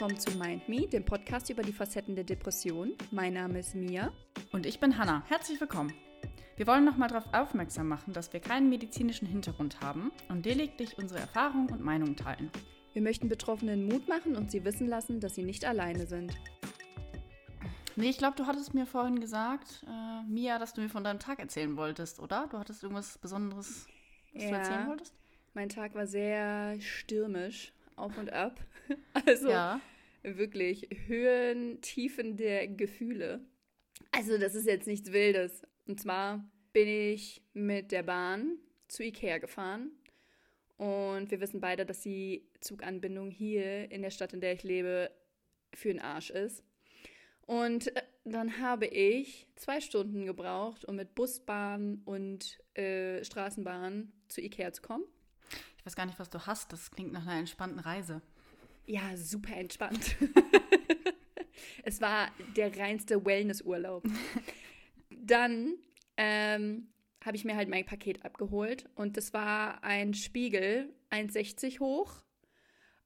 willkommen zu Mind Me, dem Podcast über die Facetten der Depression. Mein Name ist Mia. Und ich bin Hanna. Herzlich willkommen. Wir wollen nochmal darauf aufmerksam machen, dass wir keinen medizinischen Hintergrund haben und lediglich unsere Erfahrungen und Meinungen teilen. Wir möchten Betroffenen Mut machen und sie wissen lassen, dass sie nicht alleine sind. Nee, ich glaube, du hattest mir vorhin gesagt, äh, Mia, dass du mir von deinem Tag erzählen wolltest, oder? Du hattest irgendwas Besonderes, was Ja. du erzählen wolltest? Mein Tag war sehr stürmisch, auf und ab. Also Ja. Wirklich Höhen, Tiefen der Gefühle. Also das ist jetzt nichts Wildes. Und zwar bin ich mit der Bahn zu Ikea gefahren. Und wir wissen beide, dass die Zuganbindung hier in der Stadt, in der ich lebe, für den Arsch ist. Und äh, dann habe ich zwei Stunden gebraucht, um mit Bus, Bahn und äh, Straßenbahn zu Ikea zu kommen. Ich weiß gar nicht, was du hast. Das klingt nach einer entspannten Reise. Ja, super entspannt. es war der reinste Wellnessurlaub. Dann ähm, habe ich mir halt mein Paket abgeholt und das war ein Spiegel, 1,60 hoch.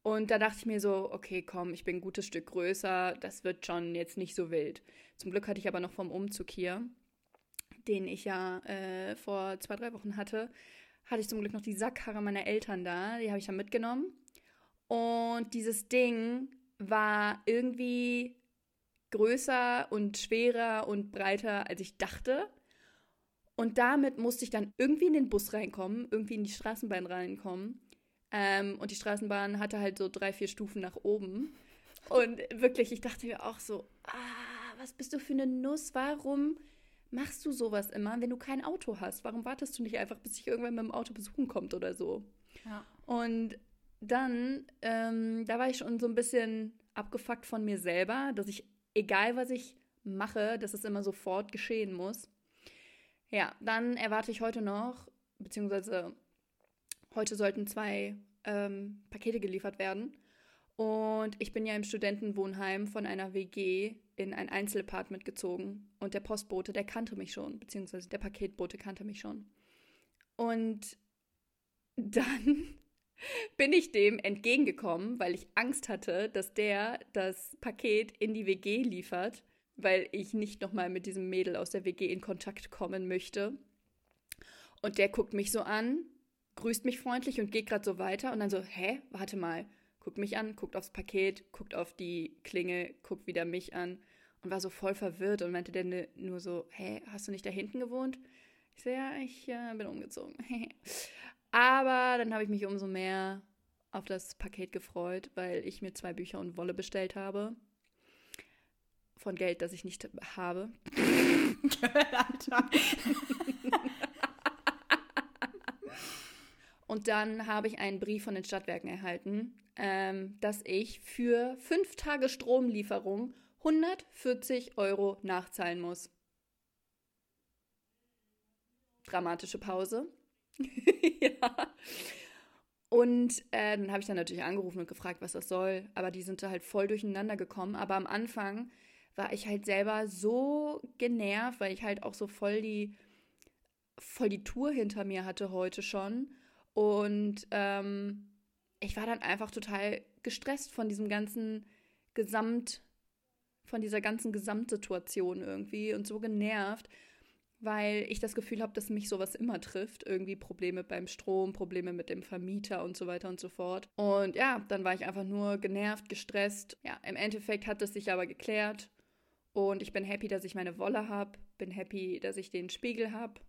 Und da dachte ich mir so, okay, komm, ich bin ein gutes Stück größer, das wird schon jetzt nicht so wild. Zum Glück hatte ich aber noch vom Umzug hier, den ich ja äh, vor zwei, drei Wochen hatte, hatte ich zum Glück noch die Sackkarre meiner Eltern da, die habe ich dann mitgenommen. Und dieses Ding war irgendwie größer und schwerer und breiter, als ich dachte. Und damit musste ich dann irgendwie in den Bus reinkommen, irgendwie in die Straßenbahn reinkommen. Ähm, und die Straßenbahn hatte halt so drei, vier Stufen nach oben. Und wirklich, ich dachte mir auch so, ah, was bist du für eine Nuss? Warum machst du sowas immer, wenn du kein Auto hast? Warum wartest du nicht einfach, bis dich irgendwann mit dem Auto besuchen kommt oder so? Ja. Und dann, ähm, da war ich schon so ein bisschen abgefuckt von mir selber, dass ich, egal was ich mache, dass es immer sofort geschehen muss. Ja, dann erwarte ich heute noch, beziehungsweise heute sollten zwei ähm, Pakete geliefert werden. Und ich bin ja im Studentenwohnheim von einer WG in ein Einzelapartment gezogen. Und der Postbote, der kannte mich schon, beziehungsweise der Paketbote kannte mich schon. Und dann bin ich dem entgegengekommen, weil ich Angst hatte, dass der das Paket in die WG liefert, weil ich nicht nochmal mit diesem Mädel aus der WG in Kontakt kommen möchte. Und der guckt mich so an, grüßt mich freundlich und geht gerade so weiter und dann so, hä, warte mal, guckt mich an, guckt aufs Paket, guckt auf die Klinge, guckt wieder mich an und war so voll verwirrt und meinte dann nur so, hä, hast du nicht da hinten gewohnt? Ich so, ja, ich äh, bin umgezogen. Aber dann habe ich mich umso mehr auf das Paket gefreut, weil ich mir zwei Bücher und Wolle bestellt habe. Von Geld, das ich nicht habe. Alter. Und dann habe ich einen Brief von den Stadtwerken erhalten, ähm, dass ich für fünf Tage Stromlieferung 140 Euro nachzahlen muss. Dramatische Pause. ja. Und äh, dann habe ich dann natürlich angerufen und gefragt, was das soll. Aber die sind da halt voll durcheinander gekommen. Aber am Anfang war ich halt selber so genervt, weil ich halt auch so voll die, voll die Tour hinter mir hatte heute schon. Und ähm, ich war dann einfach total gestresst von diesem ganzen Gesamt, von dieser ganzen Gesamtsituation irgendwie und so genervt, weil ich das Gefühl habe, dass mich sowas immer trifft. Irgendwie Probleme beim Strom, Probleme mit dem Vermieter und so weiter und so fort. Und ja, dann war ich einfach nur genervt, gestresst. Ja, im Endeffekt hat es sich aber geklärt. Und ich bin happy, dass ich meine Wolle habe. Bin happy, dass ich den Spiegel habe.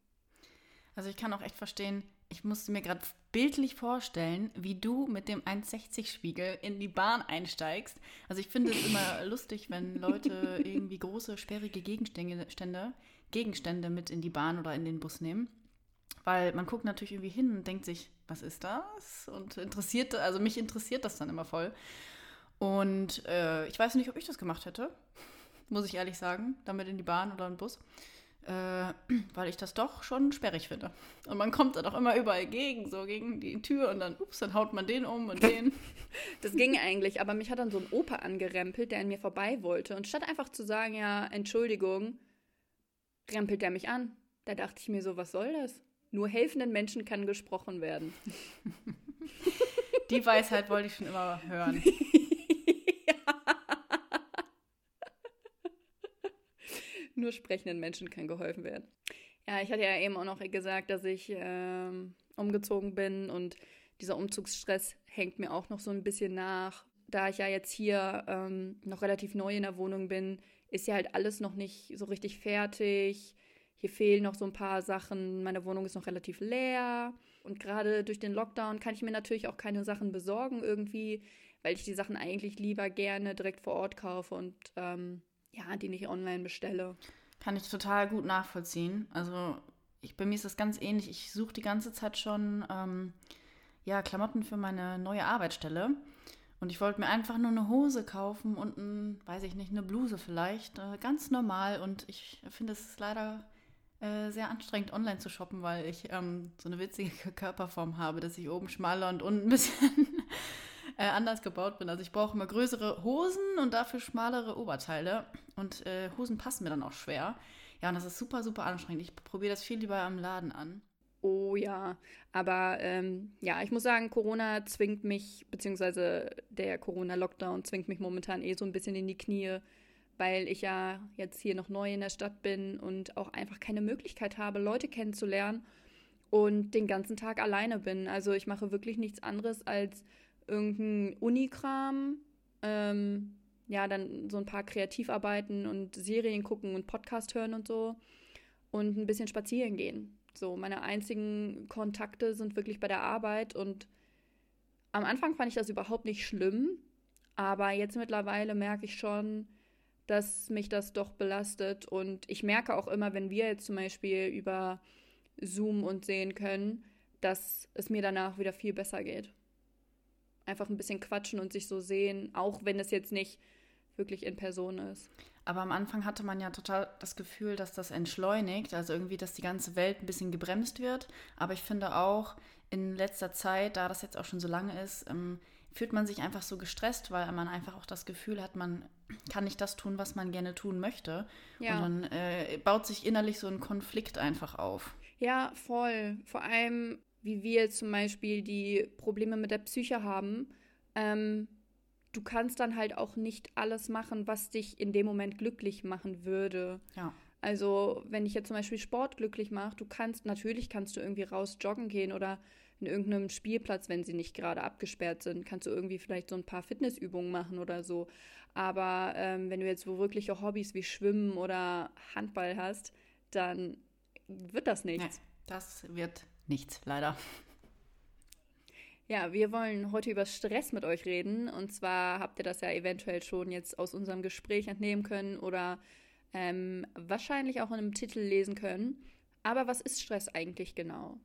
Also ich kann auch echt verstehen, ich musste mir gerade bildlich vorstellen, wie du mit dem 1,60-Spiegel in die Bahn einsteigst. Also ich finde es immer lustig, wenn Leute irgendwie große, sperrige Gegenstände, Stände, Gegenstände mit in die Bahn oder in den Bus nehmen. Weil man guckt natürlich irgendwie hin und denkt sich, was ist das? Und interessiert, also mich interessiert das dann immer voll. Und äh, ich weiß nicht, ob ich das gemacht hätte, muss ich ehrlich sagen, damit in die Bahn oder in den Bus äh, weil ich das doch schon sperrig finde. Und man kommt dann auch immer überall gegen, so gegen die Tür und dann, ups, dann haut man den um und den. Das ging eigentlich, aber mich hat dann so ein Opa angerempelt, der an mir vorbei wollte. Und statt einfach zu sagen, ja, Entschuldigung, rempelt er mich an. Da dachte ich mir so, was soll das? Nur helfenden Menschen kann gesprochen werden. Die Weisheit wollte ich schon immer hören. ja. Nur sprechenden Menschen kann geholfen werden. Ja, ich hatte ja eben auch noch gesagt, dass ich ähm, umgezogen bin und dieser Umzugsstress hängt mir auch noch so ein bisschen nach, da ich ja jetzt hier ähm, noch relativ neu in der Wohnung bin, ist ja halt alles noch nicht so richtig fertig. Hier fehlen noch so ein paar Sachen. Meine Wohnung ist noch relativ leer. Und gerade durch den Lockdown kann ich mir natürlich auch keine Sachen besorgen irgendwie, weil ich die Sachen eigentlich lieber gerne direkt vor Ort kaufe und ähm, ja, die nicht online bestelle. Kann ich total gut nachvollziehen. Also ich, bei mir ist das ganz ähnlich. Ich suche die ganze Zeit schon ähm, ja, Klamotten für meine neue Arbeitsstelle. Und ich wollte mir einfach nur eine Hose kaufen und ein, weiß ich nicht, eine Bluse vielleicht. Äh, ganz normal. Und ich finde es leider äh, sehr anstrengend, online zu shoppen, weil ich ähm, so eine witzige Körperform habe, dass ich oben schmaler und unten ein bisschen äh, anders gebaut bin. Also ich brauche immer größere Hosen und dafür schmalere Oberteile. Und äh, Hosen passen mir dann auch schwer. Ja, und das ist super, super anstrengend. Ich probiere das viel lieber am Laden an. Oh ja, aber ähm, ja, ich muss sagen, Corona zwingt mich, beziehungsweise der Corona-Lockdown zwingt mich momentan eh so ein bisschen in die Knie, weil ich ja jetzt hier noch neu in der Stadt bin und auch einfach keine Möglichkeit habe, Leute kennenzulernen und den ganzen Tag alleine bin. Also ich mache wirklich nichts anderes als irgendein Unikram, ähm, ja, dann so ein paar Kreativarbeiten und Serien gucken und Podcast hören und so und ein bisschen spazieren gehen. So, meine einzigen Kontakte sind wirklich bei der Arbeit und am Anfang fand ich das überhaupt nicht schlimm, aber jetzt mittlerweile merke ich schon, dass mich das doch belastet und ich merke auch immer, wenn wir jetzt zum Beispiel über Zoom und sehen können, dass es mir danach wieder viel besser geht einfach ein bisschen quatschen und sich so sehen, auch wenn es jetzt nicht wirklich in Person ist. Aber am Anfang hatte man ja total das Gefühl, dass das entschleunigt, also irgendwie, dass die ganze Welt ein bisschen gebremst wird. Aber ich finde auch in letzter Zeit, da das jetzt auch schon so lange ist, ähm, fühlt man sich einfach so gestresst, weil man einfach auch das Gefühl hat, man kann nicht das tun, was man gerne tun möchte. Ja. Und dann äh, baut sich innerlich so ein Konflikt einfach auf. Ja, voll. Vor allem, wie wir zum Beispiel die Probleme mit der Psyche haben, ähm, du kannst dann halt auch nicht alles machen, was dich in dem Moment glücklich machen würde. Ja. Also, wenn ich jetzt zum Beispiel Sport glücklich mache, du kannst, natürlich kannst du irgendwie raus joggen gehen oder in irgendeinem Spielplatz, wenn sie nicht gerade abgesperrt sind, kannst du irgendwie vielleicht so ein paar Fitnessübungen machen oder so. Aber ähm, wenn du jetzt wirkliche Hobbys wie Schwimmen oder Handball hast, dann wird das nichts. Nee, das wird nichts, leider. Ja, wir wollen heute über Stress mit euch reden. Und zwar habt ihr das ja eventuell schon jetzt aus unserem Gespräch entnehmen können oder ähm, wahrscheinlich auch in einem Titel lesen können. Aber was ist Stress eigentlich genau?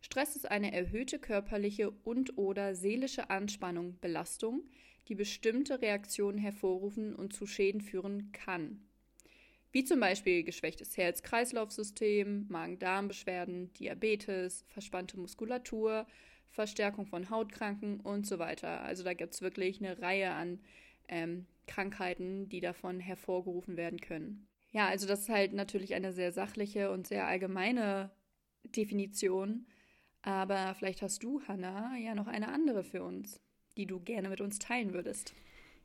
Stress ist eine erhöhte körperliche und/oder seelische Anspannung, Belastung, die bestimmte Reaktionen hervorrufen und zu Schäden führen kann wie zum Beispiel geschwächtes Herz-Kreislauf-System, Magen-Darm-Beschwerden, Diabetes, verspannte Muskulatur, Verstärkung von Hautkranken und so weiter. Also da gibt es wirklich eine Reihe an ähm, Krankheiten, die davon hervorgerufen werden können. Ja, also das ist halt natürlich eine sehr sachliche und sehr allgemeine Definition. Aber vielleicht hast du, Hannah, ja noch eine andere für uns, die du gerne mit uns teilen würdest.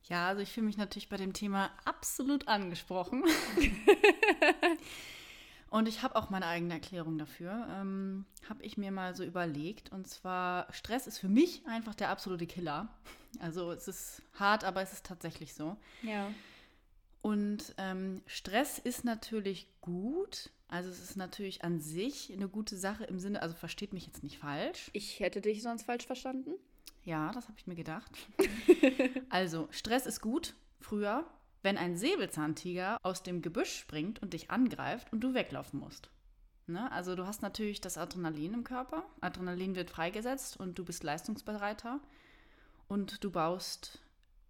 Ja, also ich fühle mich natürlich bei dem Thema absolut angesprochen. und ich habe auch meine eigene Erklärung dafür. Ähm, habe ich mir mal so überlegt. Und zwar, Stress ist für mich einfach der absolute Killer. Also es ist hart, aber es ist tatsächlich so. Ja. Und ähm, Stress ist natürlich gut. Also es ist natürlich an sich eine gute Sache im Sinne, also versteht mich jetzt nicht falsch. Ich hätte dich sonst falsch verstanden. Ja, das habe ich mir gedacht. also, Stress ist gut. Früher, wenn ein Säbelzahntiger aus dem Gebüsch springt und dich angreift und du weglaufen musst. Ne? Also du hast natürlich das Adrenalin im Körper. Adrenalin wird freigesetzt und du bist leistungsbereiter und du baust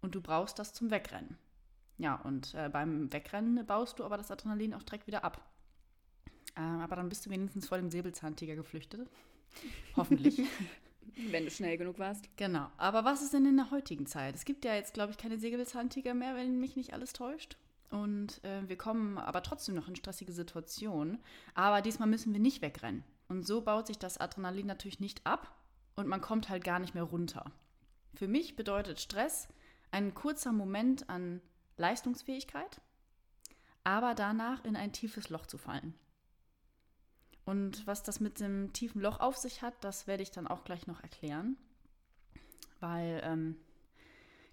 und du brauchst das zum Wegrennen. Ja, und äh, beim Wegrennen baust du aber das Adrenalin auch direkt wieder ab. Äh, aber dann bist du wenigstens vor dem Säbelzahntiger geflüchtet. Hoffentlich. Wenn du schnell genug warst. Genau. Aber was ist denn in der heutigen Zeit? Es gibt ja jetzt, glaube ich, keine Säbelzahntiger mehr, wenn mich nicht alles täuscht. Und äh, wir kommen aber trotzdem noch in stressige Situationen. Aber diesmal müssen wir nicht wegrennen. Und so baut sich das Adrenalin natürlich nicht ab und man kommt halt gar nicht mehr runter. Für mich bedeutet Stress ein kurzer Moment an Leistungsfähigkeit, aber danach in ein tiefes Loch zu fallen. Und was das mit dem tiefen Loch auf sich hat, das werde ich dann auch gleich noch erklären. Weil ähm,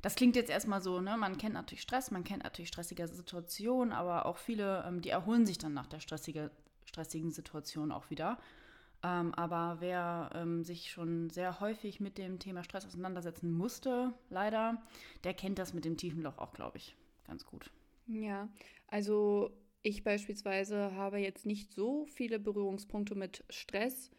das klingt jetzt erstmal so, ne? Man kennt natürlich Stress, man kennt natürlich stressige Situationen, aber auch viele, ähm, die erholen sich dann nach der stressige, stressigen Situation auch wieder. Ähm, aber wer ähm, sich schon sehr häufig mit dem Thema Stress auseinandersetzen musste, leider, der kennt das mit dem tiefen Loch auch, glaube ich, ganz gut. Ja, also ich beispielsweise habe jetzt nicht so viele Berührungspunkte mit Stress,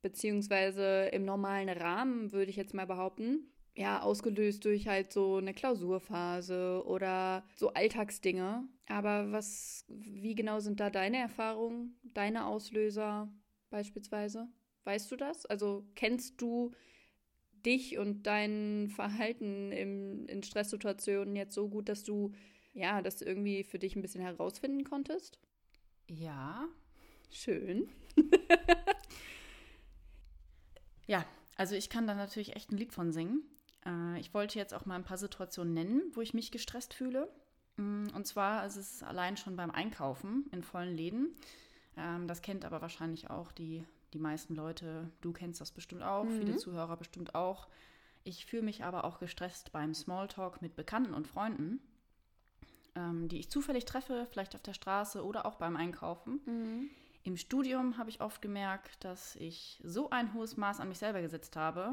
beziehungsweise im normalen Rahmen, würde ich jetzt mal behaupten. Ja, ausgelöst durch halt so eine Klausurphase oder so Alltagsdinge. Aber was, wie genau sind da deine Erfahrungen, deine Auslöser beispielsweise? Weißt du das? Also kennst du dich und dein Verhalten im, in Stresssituationen jetzt so gut, dass du ja, das irgendwie für dich ein bisschen herausfinden konntest? Ja. Schön. ja, also ich kann da natürlich echt ein Lied von singen. Äh, ich wollte jetzt auch mal ein paar Situationen nennen, wo ich mich gestresst fühle. Mm, und zwar ist es allein schon beim Einkaufen in vollen Läden. Ähm, das kennt aber wahrscheinlich auch die, die meisten Leute. Du kennst das bestimmt auch, mhm. viele Zuhörer bestimmt auch. Ich fühle mich aber auch gestresst beim Smalltalk mit Bekannten und Freunden ähm, die ich zufällig treffe, vielleicht auf der Straße oder auch beim Einkaufen. Mhm. Im Studium habe ich oft gemerkt, dass ich so ein hohes Maß an mich selber gesetzt habe.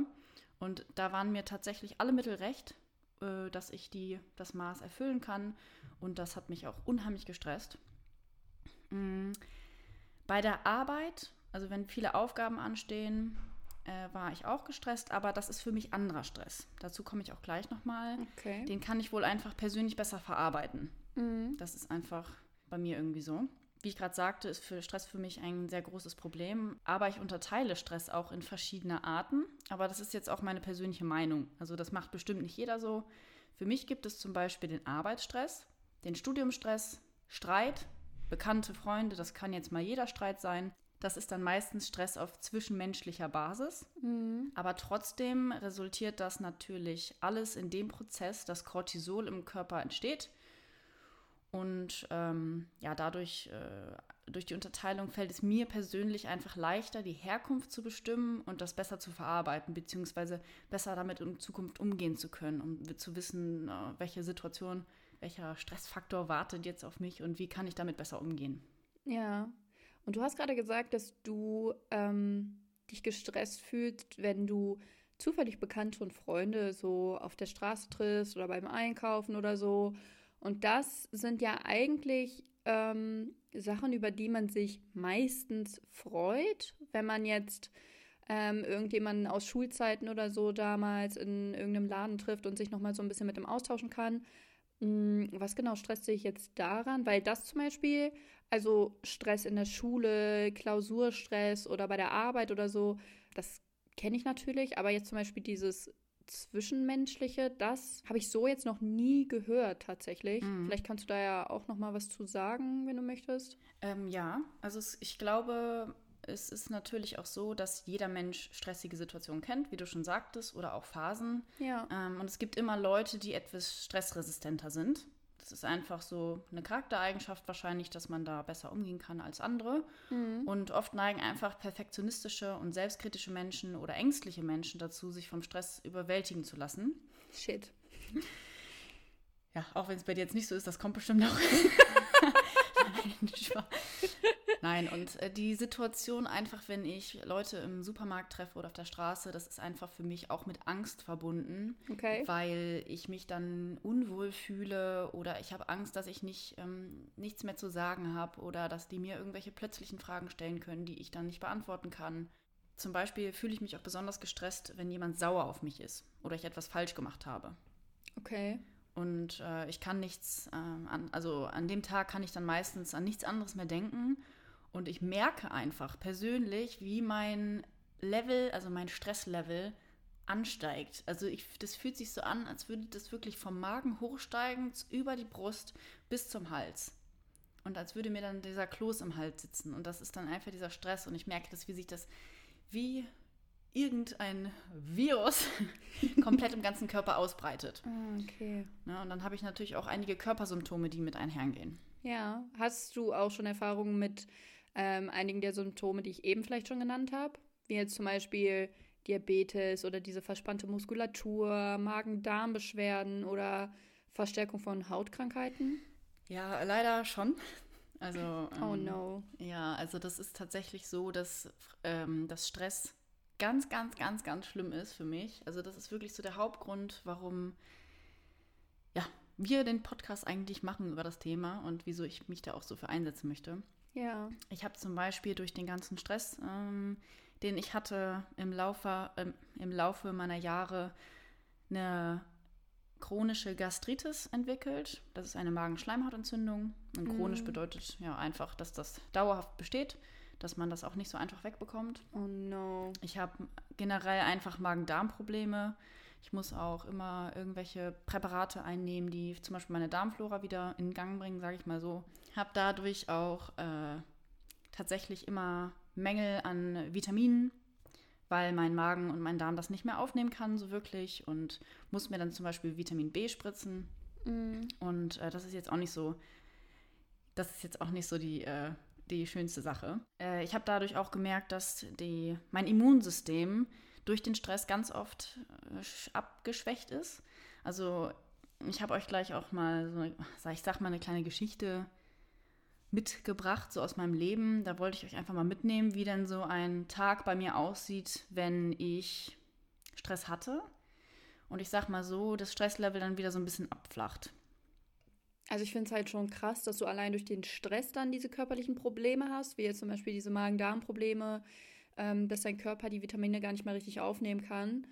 Und da waren mir tatsächlich alle Mittel recht, äh, dass ich die, das Maß erfüllen kann. Und das hat mich auch unheimlich gestresst. Mhm. Bei der Arbeit, also wenn viele Aufgaben anstehen, äh, war ich auch gestresst, aber das ist für mich anderer Stress. Dazu komme ich auch gleich nochmal. Okay. Den kann ich wohl einfach persönlich besser verarbeiten. Mhm. Das ist einfach bei mir irgendwie so. Wie ich gerade sagte, ist für Stress für mich ein sehr großes Problem. Aber ich unterteile Stress auch in verschiedene Arten. Aber das ist jetzt auch meine persönliche Meinung. Also das macht bestimmt nicht jeder so. Für mich gibt es zum Beispiel den Arbeitsstress, den Studiumstress, Streit, bekannte Freunde, das kann jetzt mal jeder Streit sein, das ist dann meistens Stress auf zwischenmenschlicher Basis. Mhm. Aber trotzdem resultiert das natürlich alles in dem Prozess, dass Cortisol im Körper entsteht. Und ähm, ja, dadurch, äh, durch die Unterteilung fällt es mir persönlich einfach leichter, die Herkunft zu bestimmen und das besser zu verarbeiten, beziehungsweise besser damit in Zukunft umgehen zu können, um zu wissen, äh, welche Situation, welcher Stressfaktor wartet jetzt auf mich und wie kann ich damit besser umgehen. Ja, und du hast gerade gesagt, dass du ähm, dich gestresst fühlst, wenn du zufällig Bekannte und Freunde so auf der Straße triffst oder beim Einkaufen oder so. Und das sind ja eigentlich ähm, Sachen, über die man sich meistens freut, wenn man jetzt ähm, irgendjemanden aus Schulzeiten oder so damals in irgendeinem Laden trifft und sich nochmal so ein bisschen mit dem austauschen kann. Hm, was genau stresst dich jetzt daran? Weil das zum Beispiel also Stress in der Schule, Klausurstress oder bei der Arbeit oder so, das kenne ich natürlich, aber jetzt zum Beispiel dieses Zwischenmenschliche, das habe ich so jetzt noch nie gehört tatsächlich. Mhm. Vielleicht kannst du da ja auch noch mal was zu sagen, wenn du möchtest. Ähm, ja, also ich glaube, es ist natürlich auch so, dass jeder Mensch stressige Situationen kennt, wie du schon sagtest, oder auch Phasen. Ja. Ähm, und es gibt immer Leute, die etwas stressresistenter sind. Das ist einfach so eine Charaktereigenschaft wahrscheinlich, dass man da besser umgehen kann als andere. Mhm. Und oft neigen einfach perfektionistische und selbstkritische Menschen oder ängstliche Menschen dazu, sich vom Stress überwältigen zu lassen. Shit. Ja, auch wenn es bei dir jetzt nicht so ist, das kommt bestimmt noch. Nein, Nein, und äh, die Situation einfach, wenn ich Leute im Supermarkt treffe oder auf der Straße, das ist einfach für mich auch mit Angst verbunden, okay. weil ich mich dann unwohl fühle oder ich habe Angst, dass ich nicht ähm, nichts mehr zu sagen habe oder dass die mir irgendwelche plötzlichen Fragen stellen können, die ich dann nicht beantworten kann. Zum Beispiel fühle ich mich auch besonders gestresst, wenn jemand sauer auf mich ist oder ich etwas falsch gemacht habe. Okay. Und äh, ich kann nichts, äh, an, also an dem Tag kann ich dann meistens an nichts anderes mehr denken und ich merke einfach persönlich, wie mein Level, also mein Stresslevel ansteigt. Also ich, das fühlt sich so an, als würde das wirklich vom Magen hochsteigen, über die Brust bis zum Hals. Und als würde mir dann dieser Kloß im Hals sitzen. Und das ist dann einfach dieser Stress. Und ich merke das, wie sich das wie irgendein Virus komplett im ganzen Körper ausbreitet. Ah, okay. Ja, und dann habe ich natürlich auch einige Körpersymptome, die mit einhergehen. Ja. Hast du auch schon Erfahrungen mit ähm, einigen der Symptome, die ich eben vielleicht schon genannt habe? Wie jetzt zum Beispiel Diabetes oder diese verspannte Muskulatur, Magen-Darm-Beschwerden oder Verstärkung von Hautkrankheiten? Ja, leider schon. Also, oh ähm, no. Ja, also das ist tatsächlich so, dass, ähm, dass Stress ganz, ganz, ganz, ganz schlimm ist für mich. Also das ist wirklich so der Hauptgrund, warum ja, wir den Podcast eigentlich machen über das Thema und wieso ich mich da auch so für einsetzen möchte. Ja. Ich habe zum Beispiel durch den ganzen Stress, ähm, den ich hatte im Laufe, ähm, im Laufe meiner Jahre, eine chronische Gastritis entwickelt. Das ist eine Magenschleimhautentzündung. Und chronisch Mhm. bedeutet ja einfach, dass das dauerhaft besteht, dass man das auch nicht so einfach wegbekommt. Oh no. Ich habe generell einfach Magen-Darm-Probleme. Ich muss auch immer irgendwelche Präparate einnehmen, die zum Beispiel meine Darmflora wieder in Gang bringen, sage ich mal so. Habe dadurch auch äh, tatsächlich immer Mängel an Vitaminen, weil mein Magen und mein Darm das nicht mehr aufnehmen kann, so wirklich. Und muss mir dann zum Beispiel Vitamin B spritzen. Mm. Und äh, das ist jetzt auch nicht so, das ist jetzt auch nicht so die, äh, die schönste Sache. Äh, ich habe dadurch auch gemerkt, dass die, mein Immunsystem durch den Stress ganz oft äh, sch- abgeschwächt ist. Also ich habe euch gleich auch mal so, eine, ich sag mal, eine kleine Geschichte mitgebracht, so aus meinem Leben. Da wollte ich euch einfach mal mitnehmen, wie denn so ein Tag bei mir aussieht, wenn ich Stress hatte. Und ich sag mal so, das Stresslevel dann wieder so ein bisschen abflacht. Also ich finde es halt schon krass, dass du allein durch den Stress dann diese körperlichen Probleme hast, wie jetzt zum Beispiel diese Magen-Darm-Probleme, ähm, dass dein Körper die Vitamine gar nicht mehr richtig aufnehmen kann.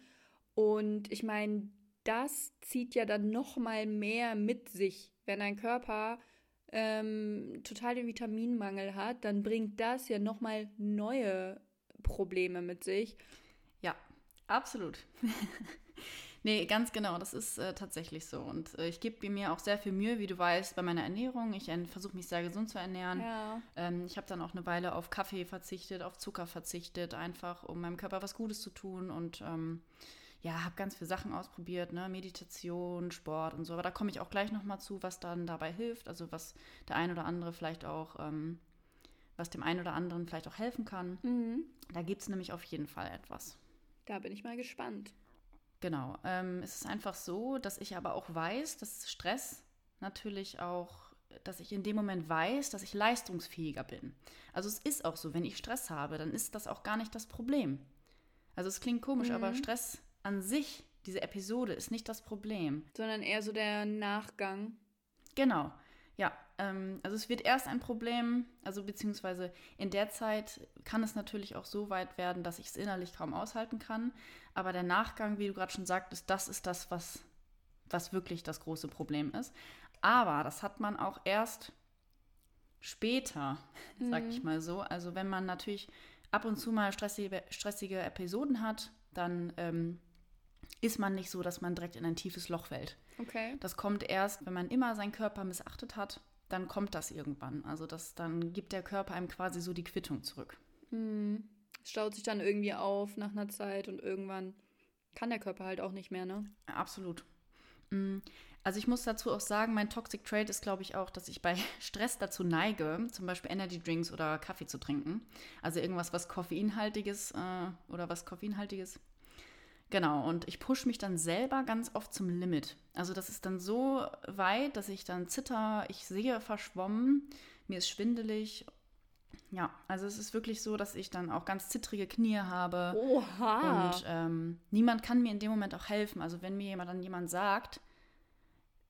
Und ich meine, das zieht ja dann noch mal mehr mit sich, wenn dein Körper ähm, total den Vitaminmangel hat, dann bringt das ja noch mal neue Probleme mit sich. Ja, absolut. nee, ganz genau, das ist äh, tatsächlich so. Und äh, ich gebe mir auch sehr viel Mühe, wie du weißt, bei meiner Ernährung. Ich versuche mich sehr gesund zu ernähren. Ja. Ähm, ich habe dann auch eine Weile auf Kaffee verzichtet, auf Zucker verzichtet, einfach um meinem Körper was Gutes zu tun. Und ähm, ja, habe ganz viele Sachen ausprobiert, ne? Meditation, Sport und so. Aber da komme ich auch gleich nochmal zu, was dann dabei hilft. Also was der ein oder andere vielleicht auch, ähm, was dem einen oder anderen vielleicht auch helfen kann. Mhm. Da gibt es nämlich auf jeden Fall etwas. Da bin ich mal gespannt. Genau. Ähm, es ist einfach so, dass ich aber auch weiß, dass Stress natürlich auch, dass ich in dem Moment weiß, dass ich leistungsfähiger bin. Also es ist auch so, wenn ich Stress habe, dann ist das auch gar nicht das Problem. Also es klingt komisch, Mhm. aber Stress an sich, diese Episode, ist nicht das Problem. Sondern eher so der Nachgang. Genau. Ja, ähm, also es wird erst ein Problem, also beziehungsweise in der Zeit kann es natürlich auch so weit werden, dass ich es innerlich kaum aushalten kann. Aber der Nachgang, wie du gerade schon sagtest, das ist das, was, was wirklich das große Problem ist. Aber das hat man auch erst später, sag ich mal so. Also wenn man natürlich ab und zu mal stressige, stressige Episoden hat, dann ähm, ist man nicht so, dass man direkt in ein tiefes Loch fällt. Okay. Das kommt erst, wenn man immer seinen Körper missachtet hat, dann kommt das irgendwann. Also das, dann gibt der Körper einem quasi so die Quittung zurück. Hm. Es staut sich dann irgendwie auf nach einer Zeit und irgendwann kann der Körper halt auch nicht mehr, ne? Absolut. Mm, Also ich muss dazu auch sagen, mein Toxic Trait ist, glaube ich, auch, dass ich bei Stress dazu neige, zum Beispiel Energy Drinks oder Kaffee zu trinken. Also irgendwas, was koffeinhaltiges äh, oder was koffeinhaltiges. Genau, und ich pushe mich dann selber ganz oft zum Limit. Also das ist dann so weit, dass ich dann zitter, ich sehe verschwommen, mir ist schwindelig. Ja, also es ist wirklich so, dass ich dann auch ganz zittrige Knie habe. Oha. Und ähm, niemand kann mir in dem Moment auch helfen. Also wenn mir jemand dann jemand sagt,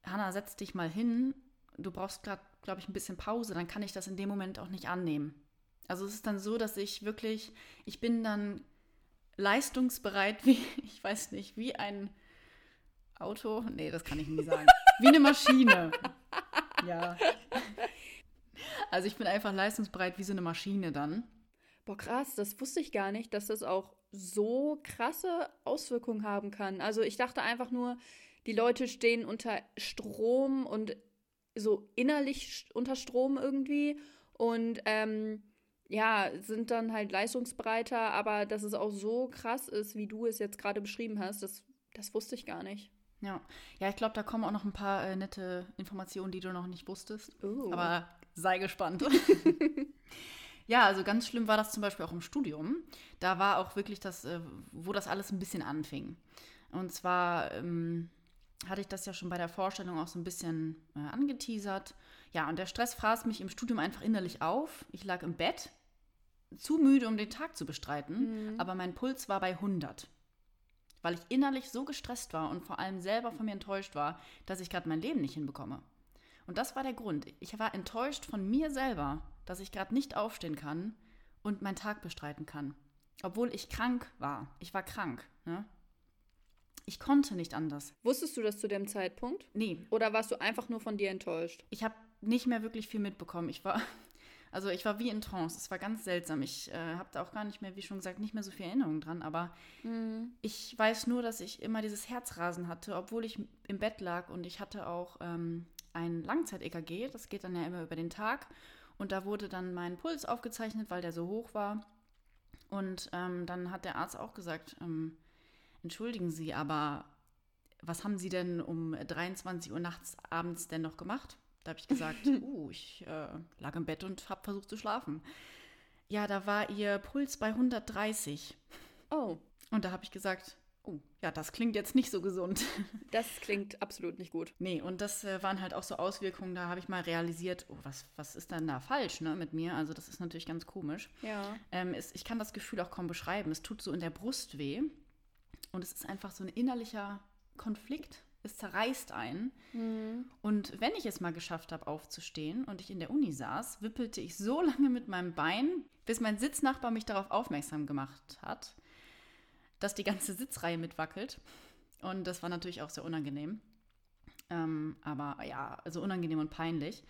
Hanna, setz dich mal hin, du brauchst gerade, glaube ich, ein bisschen Pause, dann kann ich das in dem Moment auch nicht annehmen. Also es ist dann so, dass ich wirklich, ich bin dann leistungsbereit, wie, ich weiß nicht, wie ein Auto. Nee, das kann ich nie sagen. Wie eine Maschine. Ja. Also ich bin einfach leistungsbereit wie so eine Maschine dann. Boah, krass, das wusste ich gar nicht, dass das auch so krasse Auswirkungen haben kann. Also ich dachte einfach nur, die Leute stehen unter Strom und so innerlich unter Strom irgendwie und ähm, ja, sind dann halt leistungsbereiter, aber dass es auch so krass ist, wie du es jetzt gerade beschrieben hast, das, das wusste ich gar nicht. Ja, ja ich glaube, da kommen auch noch ein paar äh, nette Informationen, die du noch nicht wusstest. Oh. Aber sei gespannt. ja, also ganz schlimm war das zum Beispiel auch im Studium. Da war auch wirklich das, äh, wo das alles ein bisschen anfing. Und zwar ähm, hatte ich das ja schon bei der Vorstellung auch so ein bisschen äh, angeteasert. Ja, und der Stress fraß mich im Studium einfach innerlich auf. Ich lag im Bett, zu müde, um den Tag zu bestreiten, aber mein Puls war bei 100 weil ich innerlich so gestresst war und vor allem selber von mir enttäuscht war, dass ich gerade mein Leben nicht hinbekomme. Und das war der Grund. Ich war enttäuscht von mir selber, dass ich gerade nicht aufstehen kann und meinen Tag bestreiten kann. Obwohl ich krank war. Ich war krank. Ne? Ich konnte nicht anders. Wusstest du das zu dem Zeitpunkt? Nee, Oder warst du einfach nur von dir enttäuscht? ich habe nicht mehr wirklich viel mitbekommen. Ich war, also ich war wie in Trance. Es war ganz seltsam. Ich äh, habe da auch gar nicht mehr, wie schon gesagt, nicht mehr so viel Erinnerung dran. Aber ich weiß nur, dass ich immer dieses Herzrasen hatte, obwohl ich im Bett lag und ich hatte auch ähm, ein Langzeit-EKG. Das geht dann ja immer über den Tag. Und da wurde dann mein Puls aufgezeichnet, weil der so hoch war. Und ähm, dann hat der Arzt auch gesagt, ähm, entschuldigen Sie, aber was haben Sie denn um 23 Uhr nachts abends denn noch gemacht? Da habe ich gesagt, uh, ich äh, lag im Bett und habe versucht zu schlafen. Ja, da war Ihr Puls bei 130. Oh, Und da habe ich gesagt, oh, ja, das klingt jetzt nicht so gesund. das klingt absolut nicht gut. nee, und das äh, waren halt auch so Auswirkungen, da habe ich mal realisiert, oh, was, was ist denn da falsch ne, mit mir? Also das ist natürlich ganz komisch. Ja. Ähm, es, ich kann das Gefühl auch kaum beschreiben. Es tut so in der Brust weh. Und es ist einfach so ein innerlicher Konflikt. Es zerreißt einen. Und wenn ich es mal geschafft habe, aufzustehen und ich in der Uni saß, wippelte ich so lange mit meinem Bein, bis mein Sitznachbar mich darauf aufmerksam gemacht hat, dass die ganze Sitzreihe mitwackelt. Und das war natürlich auch sehr unangenehm. Ähm, aber ja, also unangenehm und peinlich.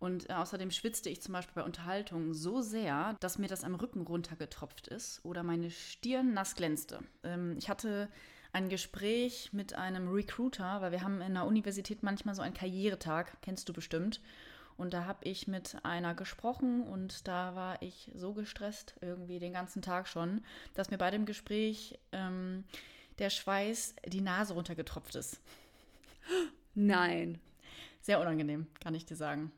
Und äh, außerdem schwitzte ich zum Beispiel bei Unterhaltungen so sehr, dass mir das am Rücken runtergetropft ist oder meine Stirn nass glänzte. Ähm, ich hatte ein Gespräch mit einem Recruiter, weil wir haben in der Universität manchmal so einen Karrieretag, kennst du bestimmt. Und da habe ich mit einer gesprochen und da war ich so gestresst, irgendwie den ganzen Tag schon, dass mir bei dem Gespräch ähm, der Schweiß die Nase runtergetropft ist. Nein. Sehr unangenehm, kann ich dir sagen.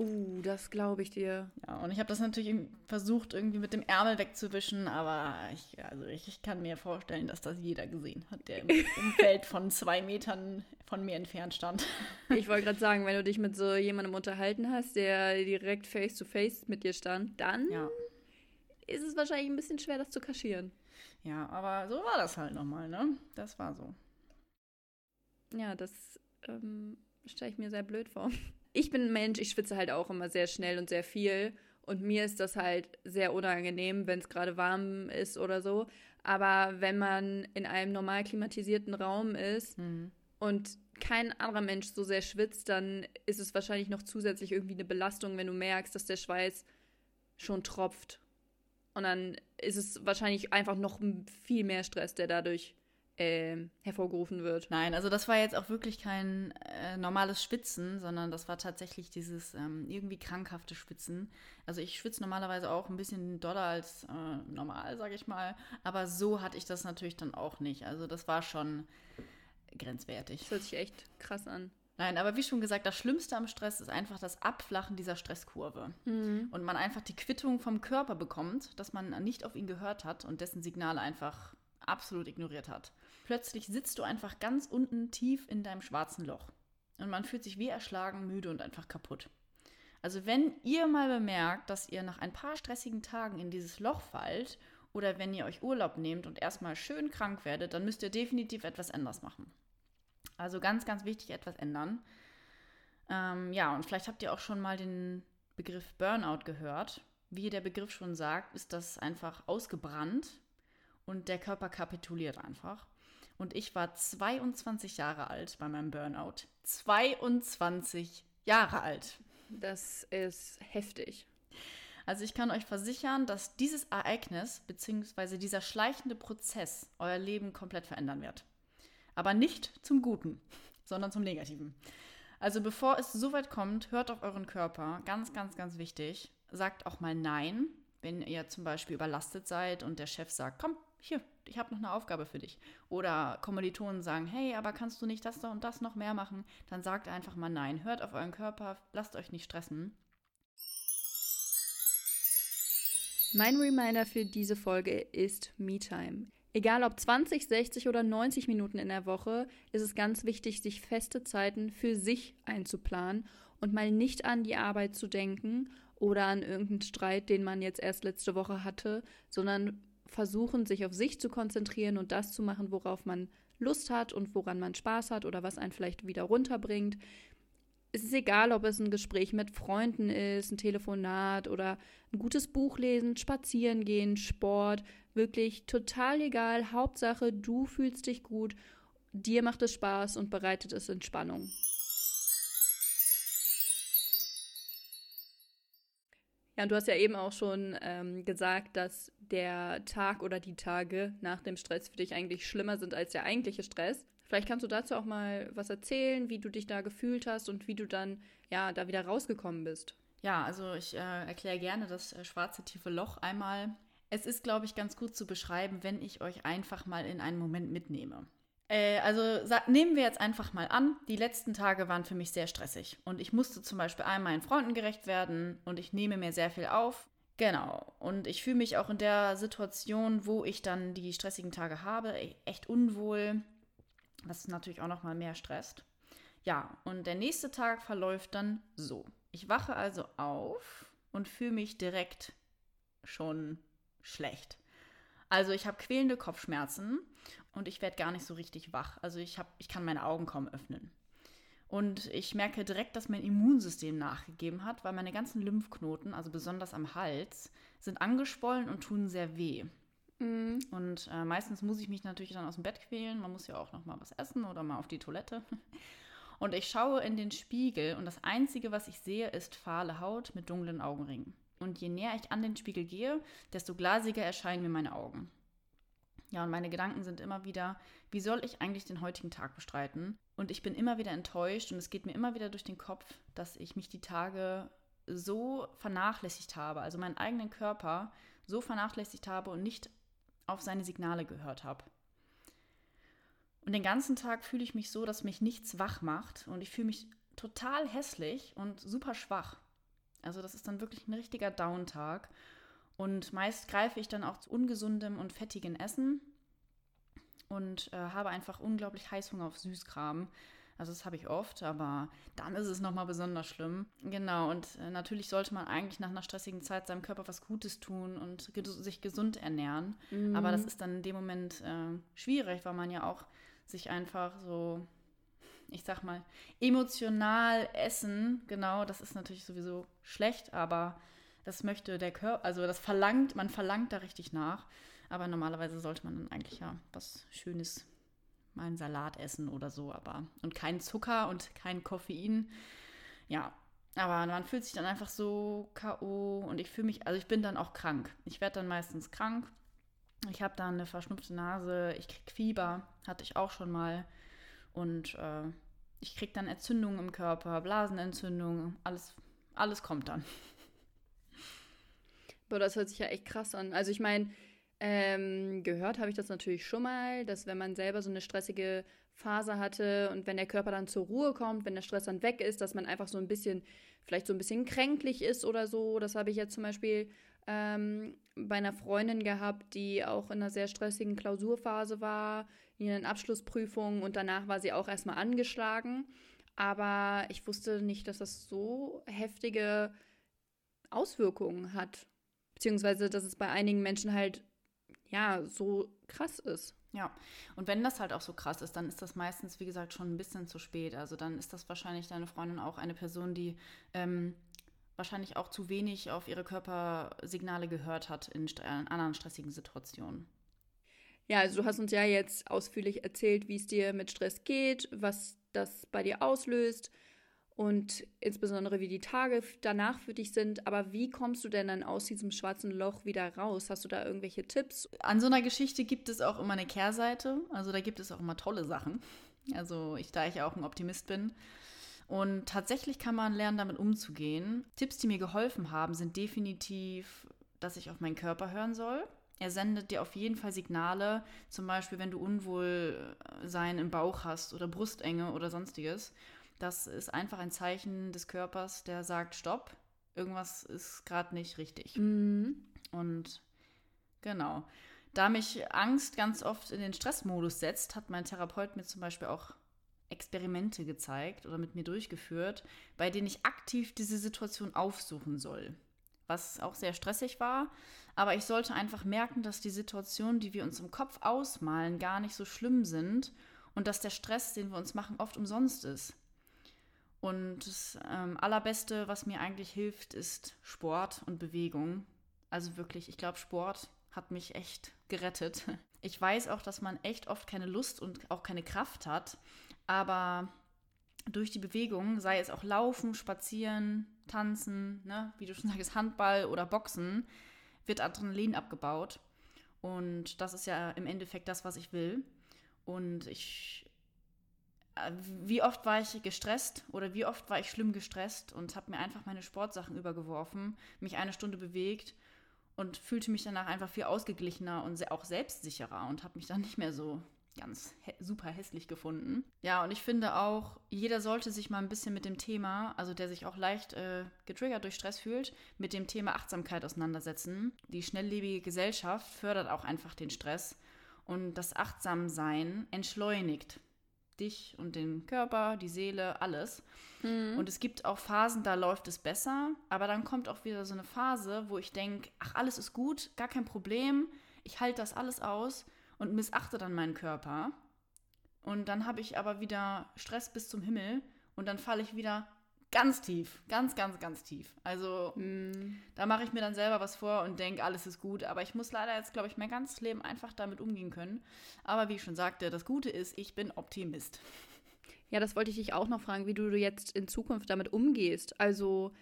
Uh, das glaube ich dir. Ja, und ich habe das natürlich versucht, irgendwie mit dem Ärmel wegzuwischen, aber ich, also ich, ich kann mir vorstellen, dass das jeder gesehen hat, der im Umfeld von zwei Metern von mir entfernt stand. Ich wollte gerade sagen, wenn du dich mit so jemandem unterhalten hast, der direkt face to face mit dir stand, dann Ja, ist es wahrscheinlich ein bisschen schwer, das zu kaschieren. ja aber so war das halt nochmal, ne? Das war so. Ja, das ähm, stelle ich mir sehr blöd vor. Ich bin ein Mensch, ich schwitze halt auch immer sehr schnell und sehr viel. Und mir ist das halt sehr unangenehm, wenn es gerade warm ist oder so. Aber wenn man in einem normal klimatisierten Raum ist und kein anderer Mensch so sehr schwitzt, dann ist es wahrscheinlich noch zusätzlich irgendwie eine Belastung, wenn du merkst, dass der Schweiß schon tropft. Und dann ist es wahrscheinlich einfach noch viel mehr Stress, der dadurch äh, hervorgerufen wird. Nein, also das war jetzt auch wirklich kein äh, normales Schwitzen, sondern das war tatsächlich dieses ähm, irgendwie krankhafte Schwitzen. Also ich schwitze normalerweise auch ein bisschen doller als äh, normal, sage ich mal. Aber so hatte ich das natürlich dann auch nicht. Also das war schon grenzwertig. Das hört sich echt krass an. Nein, aber wie schon gesagt, das Schlimmste am Stress ist einfach das Abflachen dieser Stresskurve. Und man einfach die Quittung vom Körper bekommt, dass man nicht auf ihn gehört hat und dessen Signale einfach absolut ignoriert hat. Plötzlich sitzt du einfach ganz unten tief in deinem schwarzen Loch. Und man fühlt sich wie erschlagen, müde und einfach kaputt. Also wenn ihr mal bemerkt, dass ihr nach ein paar stressigen Tagen in dieses Loch fallt oder wenn ihr euch Urlaub nehmt und erstmal schön krank werdet, dann müsst ihr definitiv etwas anders machen. Also ganz, ganz wichtig, etwas ändern. Ähm, ja, und vielleicht habt ihr auch schon mal den Begriff Burnout gehört. Wie der Begriff schon sagt, ist das einfach ausgebrannt und der Körper kapituliert einfach. Und ich war 22 Jahre alt bei meinem Burnout. 22 Jahre alt. Das ist heftig. Also ich kann euch versichern, dass dieses Ereignis bzw. dieser schleichende Prozess euer Leben komplett verändern wird. Aber nicht zum Guten, sondern zum Negativen. Also bevor es so weit kommt, hört auf euren Körper. Ganz, ganz, ganz wichtig. Sagt auch mal Nein, wenn ihr zum Beispiel überlastet seid und der Chef sagt, komm, hier, ich habe noch eine Aufgabe für dich. Oder Kommilitonen sagen, hey, aber kannst du nicht das und das noch mehr machen? Dann sagt einfach mal nein. Hört auf euren Körper, lasst euch nicht stressen. Mein Reminder für diese Folge ist MeTime. Egal ob 20, 60 oder 90 Minuten in der Woche, ist es ganz wichtig, sich feste Zeiten für sich einzuplanen und mal nicht an die Arbeit zu denken oder an irgendeinen Streit, den man jetzt erst letzte Woche hatte, sondern versuchen, sich auf sich zu konzentrieren und das zu machen, worauf man Lust hat und woran man Spaß hat oder was einen vielleicht wieder runterbringt. Es ist egal, ob es ein Gespräch mit Freunden ist, ein Telefonat oder ein gutes Buch lesen, spazieren gehen, Sport, wirklich total egal. Hauptsache, du fühlst dich gut, dir macht es Spaß und bereitet es Entspannung. Ja, und du hast ja eben auch schon ähm, gesagt, dass der Tag oder die Tage nach dem Stress für dich eigentlich schlimmer sind als der eigentliche Stress. Vielleicht kannst du dazu auch mal was erzählen, wie du dich da gefühlt hast und wie du dann ja da wieder rausgekommen bist. Ja, also ich äh, erkläre gerne das äh, schwarze tiefe Loch einmal. Es ist, glaube ich, ganz gut zu beschreiben, wenn ich euch einfach mal in einen Moment mitnehme. Äh, also nehmen wir jetzt einfach mal an, die letzten Tage waren für mich sehr stressig und ich musste zum Beispiel all meinen Freunden gerecht werden und ich nehme mir sehr viel auf. Genau. Und ich fühle mich auch in der Situation, wo ich dann die stressigen Tage habe, e-, echt unwohl, was natürlich auch noch mal mehr stresst. Ja, und der nächste Tag verläuft dann so. Ich wache also auf und fühle mich direkt schon schlecht. Also ich habe quälende Kopfschmerzen und ich werde gar nicht so richtig wach. Also ich, hab, ich kann meine Augen kaum öffnen. Und ich merke direkt, dass mein Immunsystem nachgegeben hat, weil meine ganzen Lymphknoten, also besonders am Hals, sind angeschwollen und tun sehr weh. Mhm. Und äh, meistens muss ich mich natürlich dann aus dem Bett quälen. Man muss ja auch noch mal was essen oder mal auf die Toilette. Und ich schaue in den Spiegel und das Einzige, was ich sehe, ist fahle Haut mit dunklen Augenringen. Und je näher ich an den Spiegel gehe, desto glasiger erscheinen mir meine Augen. Ja, und meine Gedanken sind immer wieder, wie soll ich eigentlich den heutigen Tag bestreiten? Und ich bin immer wieder enttäuscht und es geht mir immer wieder durch den Kopf, dass ich mich die Tage so vernachlässigt habe, also meinen eigenen Körper so vernachlässigt habe und nicht auf seine Signale gehört habe. Und den ganzen Tag fühle ich mich so, dass mich nichts wach macht und ich fühle mich total hässlich und super schwach. Also das ist dann wirklich ein richtiger Downtag. Und meist greife ich dann auch zu ungesundem und fettigem Essen und äh, habe einfach unglaublich Heißhunger auf Süßkram. Also das habe ich oft, aber dann ist es nochmal besonders schlimm. Genau, und äh, natürlich sollte man eigentlich nach einer stressigen Zeit seinem Körper was Gutes tun und ge sich gesund ernähren. Mhm. Aber das ist dann in dem Moment äh, schwierig, weil man ja auch sich einfach so, ich sag mal, emotional essen, genau, das ist natürlich sowieso schlecht, aber das möchte der Körper, also das verlangt, man verlangt da richtig nach. Aber normalerweise sollte man dann eigentlich ja was Schönes, mal einen Salat essen oder so, aber und kein Zucker und kein Koffein. Ja, aber man fühlt sich dann einfach so K.O. und ich fühle mich, also ich bin dann auch krank. Ich werde dann meistens krank. Ich habe dann eine verschnupfte Nase, ich kriege Fieber, hatte ich auch schon mal. Und äh, ich kriege dann Entzündungen im Körper, Blasenentzündungen, alles, alles kommt dann. Boah, das hört sich ja echt krass an. Also ich meine, ähm, gehört habe ich das natürlich schon mal, dass wenn man selber so eine stressige Phase hatte und wenn der Körper dann zur Ruhe kommt, wenn der Stress dann weg ist, dass man einfach so ein bisschen, vielleicht so ein bisschen kränklich ist oder so. Das habe ich jetzt zum Beispiel ähm, bei einer Freundin gehabt, die auch in einer sehr stressigen Klausurphase war, in ihren Abschlussprüfungen und danach war sie auch erstmal angeschlagen. Aber ich wusste nicht, dass das so heftige Auswirkungen hat Beziehungsweise, dass es bei einigen Menschen halt, ja, so krass ist. Ja, und wenn das halt auch so krass ist, dann ist das meistens, wie gesagt, schon ein bisschen zu spät. Also dann ist das wahrscheinlich deine Freundin auch eine Person, die ähm, wahrscheinlich auch zu wenig auf ihre Körpersignale gehört hat in, in anderen stressigen Situationen. Ja, also du hast uns ja jetzt ausführlich erzählt, wie es dir mit Stress geht, was das bei dir auslöst und insbesondere wie die Tage danach für dich sind. Aber wie kommst du denn dann aus diesem schwarzen Loch wieder raus? Hast du da irgendwelche Tipps? An so einer Geschichte gibt es auch immer eine Kehrseite. Also da gibt es auch immer tolle Sachen. Also ich, da ich auch ein Optimist bin. Und tatsächlich kann man lernen, damit umzugehen. Tipps, die mir geholfen haben, sind definitiv, dass ich auf meinen Körper hören soll. er sendet dir auf jeden Fall Signale, zum Beispiel wenn du Unwohlsein im Bauch hast oder Brustenge oder sonstiges. Das ist einfach ein Zeichen des Körpers, der sagt, stopp, irgendwas ist gerade nicht richtig. Mhm. Und genau. Da mich Angst ganz oft in den Stressmodus setzt, hat mein Therapeut mir zum Beispiel auch Experimente gezeigt oder mit mir durchgeführt, bei denen ich aktiv diese Situation aufsuchen soll. Was auch sehr stressig war, aber ich sollte einfach merken, dass die Situationen, die wir uns im Kopf ausmalen, gar nicht so schlimm sind und dass der Stress, den wir uns machen, oft umsonst ist. Und das ähm, Allerbeste, was mir eigentlich hilft, ist Sport und Bewegung. Also wirklich, ich glaube, Sport hat mich echt gerettet. Ich weiß auch, dass man echt oft keine Lust und auch keine Kraft hat, aber durch die Bewegung, sei es auch Laufen, Spazieren, Tanzen, ne, wie du schon sagst, Handball oder Boxen, wird Adrenalin abgebaut. Und das ist ja im Endeffekt das, was ich will. Und ich wie oft war ich gestresst oder wie oft war ich schlimm gestresst und habe mir einfach meine Sportsachen übergeworfen, mich eine Stunde bewegt und fühlte mich danach einfach viel ausgeglichener und auch selbstsicherer und habe mich dann nicht mehr so ganz super hässlich gefunden. Ja, und ich finde auch, jeder sollte sich mal ein bisschen mit dem Thema, also der sich auch leicht äh, getriggert durch Stress fühlt, mit dem Thema Achtsamkeit auseinandersetzen. Die schnelllebige Gesellschaft fördert auch einfach den Stress und das Achtsamsein entschleunigt dich und den Körper, die Seele, alles. Mhm. Und es gibt auch Phasen, da läuft es besser, aber dann kommt auch wieder so eine Phase, wo ich denke, ach, alles ist gut, gar kein Problem, ich halte das alles aus und missachte dann meinen Körper. Und dann habe ich aber wieder Stress bis zum Himmel und dann falle ich wieder ganz tief, ganz, ganz, ganz tief. Also mm. da mache ich mir dann selber was vor und denke, alles ist gut. Aber ich muss leider jetzt, glaube ich, mein ganzes Leben einfach damit umgehen können. Aber wie ich schon sagte, das Gute ist, ich bin Optimist. Ja, das wollte ich dich auch noch fragen, wie du jetzt in Zukunft damit umgehst. Also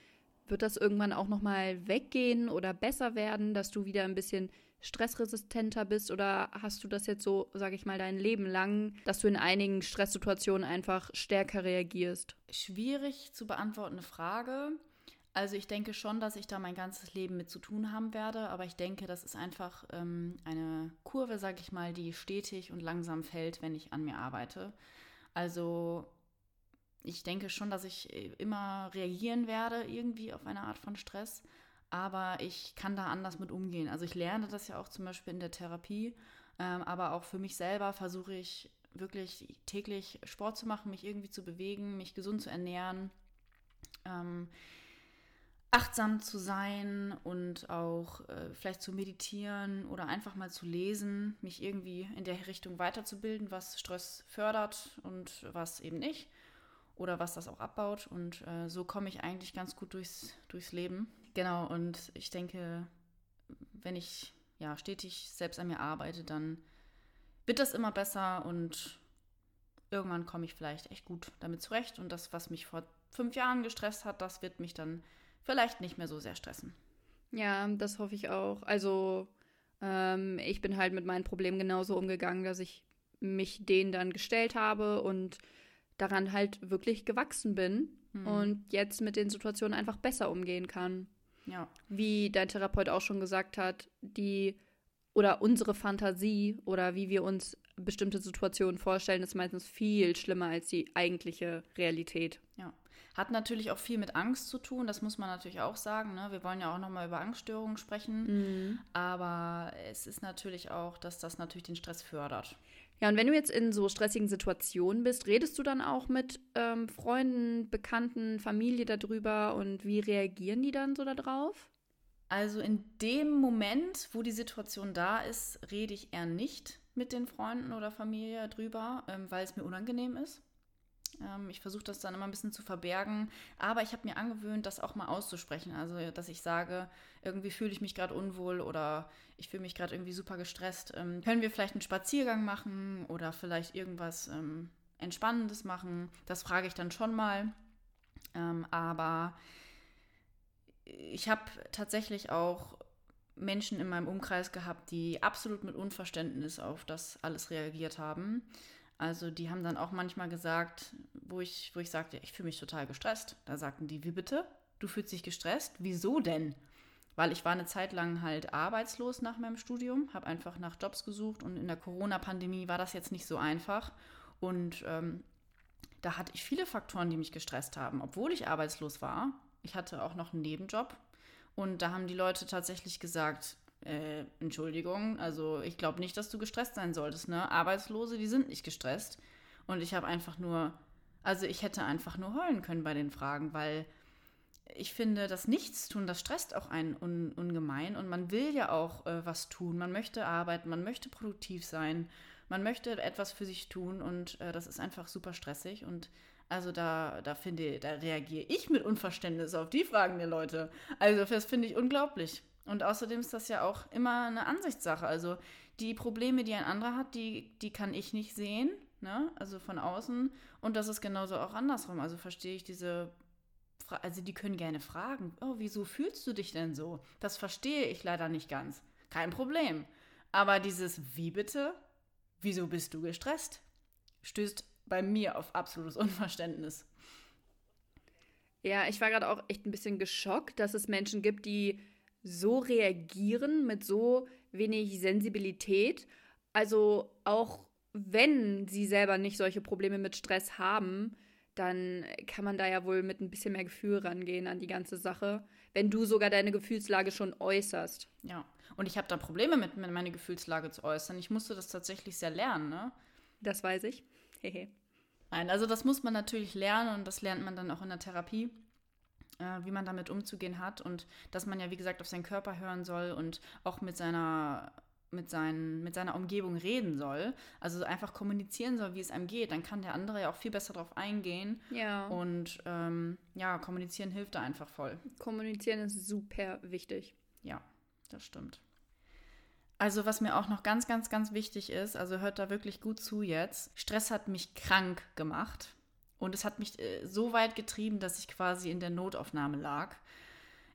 wird das irgendwann auch noch mal weggehen oder besser werden, dass du wieder ein bisschen stressresistenter bist oder hast du das jetzt so, sage ich mal, dein Leben lang, dass du in einigen Stresssituationen einfach stärker reagierst? Schwierig zu beantwortende Frage. Also ich denke schon, dass ich da mein ganzes Leben mit zu tun haben werde, aber ich denke, das ist einfach ähm, eine Kurve, sage ich mal, die stetig und langsam fällt, wenn ich an mir arbeite. Also ich denke schon, dass ich äh, immer reagieren werde irgendwie auf eine Art von Stress aber ich kann da anders mit umgehen. Also ich lerne das ja auch zum Beispiel in der Therapie, ähm, aber auch für mich selber versuche ich wirklich täglich Sport zu machen, mich irgendwie zu bewegen, mich gesund zu ernähren, ähm, achtsam zu sein und auch äh, vielleicht zu meditieren oder einfach mal zu lesen, mich irgendwie in der Richtung weiterzubilden, was Stress fördert und was eben nicht oder was das auch abbaut. Und äh, so komme ich eigentlich ganz gut durchs, durchs Leben. Genau, und ich denke, wenn ich ja stetig selbst an mir arbeite, dann wird das immer besser und irgendwann komme ich vielleicht echt gut damit zurecht. Und das, was mich vor fünf Jahren gestresst hat, das wird mich dann vielleicht nicht mehr so sehr stressen. Ja, das hoffe ich auch. Also ähm, ich bin halt mit meinen Problemen genauso umgegangen, dass ich mich denen dann gestellt habe und daran halt wirklich gewachsen bin hm. und jetzt mit den Situationen einfach besser umgehen kann. Ja. Wie dein Therapeut auch schon gesagt hat, die oder unsere Fantasie oder wie wir uns bestimmte Situationen vorstellen, ist meistens viel schlimmer als die eigentliche Realität. Ja. Hat natürlich auch viel mit Angst zu tun, das muss man natürlich auch sagen. Ne? Wir wollen ja auch nochmal über Angststörungen sprechen. Mhm. Aber es ist natürlich auch, dass das natürlich den Stress fördert. Ja, und wenn du jetzt in so stressigen Situationen bist, redest du dann auch mit ähm, Freunden, Bekannten, Familie darüber und wie reagieren die dann so darauf? Also in dem Moment, wo die Situation da ist, rede ich eher nicht mit den Freunden oder Familie drüber, ähm, weil es mir unangenehm ist. Ähm, ich versuche das dann immer ein bisschen zu verbergen, aber ich habe mir angewöhnt, das auch mal auszusprechen. Also, dass ich sage, irgendwie fühle ich mich gerade unwohl oder ich fühle mich gerade irgendwie super gestresst. Ähm, können wir vielleicht einen Spaziergang machen oder vielleicht irgendwas ähm, Entspannendes machen? Das frage ich dann schon mal. Ähm, aber ich habe tatsächlich auch Menschen in meinem Umkreis gehabt, die absolut mit Unverständnis auf das alles reagiert haben. Also die haben dann auch manchmal gesagt, wo ich, wo ich sagte, ich fühle mich total gestresst. Da sagten die, wie bitte? Du fühlst dich gestresst? Wieso denn? weil ich war eine Zeit lang halt arbeitslos nach meinem Studium, habe einfach nach Jobs gesucht und in der Corona-Pandemie war das jetzt nicht so einfach. Und ähm, da hatte ich viele Faktoren, die mich gestresst haben, obwohl ich arbeitslos war. Ich hatte auch noch einen Nebenjob und da haben die Leute tatsächlich gesagt, äh, Entschuldigung, also ich glaube nicht, dass du gestresst sein solltest, ne? Arbeitslose, die sind nicht gestresst. Und ich habe einfach nur, also ich hätte einfach nur heulen können bei den Fragen, weil ich finde, das Nichtstun, das stresst auch einen un ungemein und man will ja auch äh, was tun. Man möchte arbeiten, man möchte produktiv sein, man möchte etwas für sich tun und äh, das ist einfach super stressig und also da, da finde, da reagiere ich mit Unverständnis auf die Fragen der Leute. Also das finde ich unglaublich. Und außerdem ist das ja auch immer eine Ansichtssache. Also die Probleme, die ein anderer hat, die, die kann ich nicht sehen, ne? also von außen. Und das ist genauso auch andersrum. Also verstehe ich diese, Fra also die können gerne fragen, oh, wieso fühlst du dich denn so? Das verstehe ich leider nicht ganz. Kein Problem. Aber dieses, wie bitte? Wieso bist du gestresst? Stößt bei mir auf absolutes Unverständnis. Ja, ich war gerade auch echt ein bisschen geschockt, dass es Menschen gibt, die so reagieren mit so wenig Sensibilität. Also auch wenn sie selber nicht solche Probleme mit Stress haben, dann kann man da ja wohl mit ein bisschen mehr Gefühl rangehen an die ganze Sache, wenn du sogar deine Gefühlslage schon äußerst. Ja, und ich habe da Probleme mit, meine Gefühlslage zu äußern. Ich musste das tatsächlich sehr lernen, ne? Das weiß ich. Hehe. Nein, also das muss man natürlich lernen und das lernt man dann auch in der Therapie, äh, wie man damit umzugehen hat und dass man ja, wie gesagt, auf seinen Körper hören soll und auch mit seiner mit, seinen, mit seiner Umgebung reden soll, also einfach kommunizieren soll, wie es einem geht, dann kann der andere ja auch viel besser darauf eingehen. Ja. Und ähm, ja, kommunizieren hilft da einfach voll. Kommunizieren ist super wichtig. Ja, das stimmt. Also was mir auch noch ganz, ganz, ganz wichtig ist, also hört da wirklich gut zu jetzt. Stress hat mich krank gemacht und es hat mich äh, so weit getrieben, dass ich quasi in der Notaufnahme lag.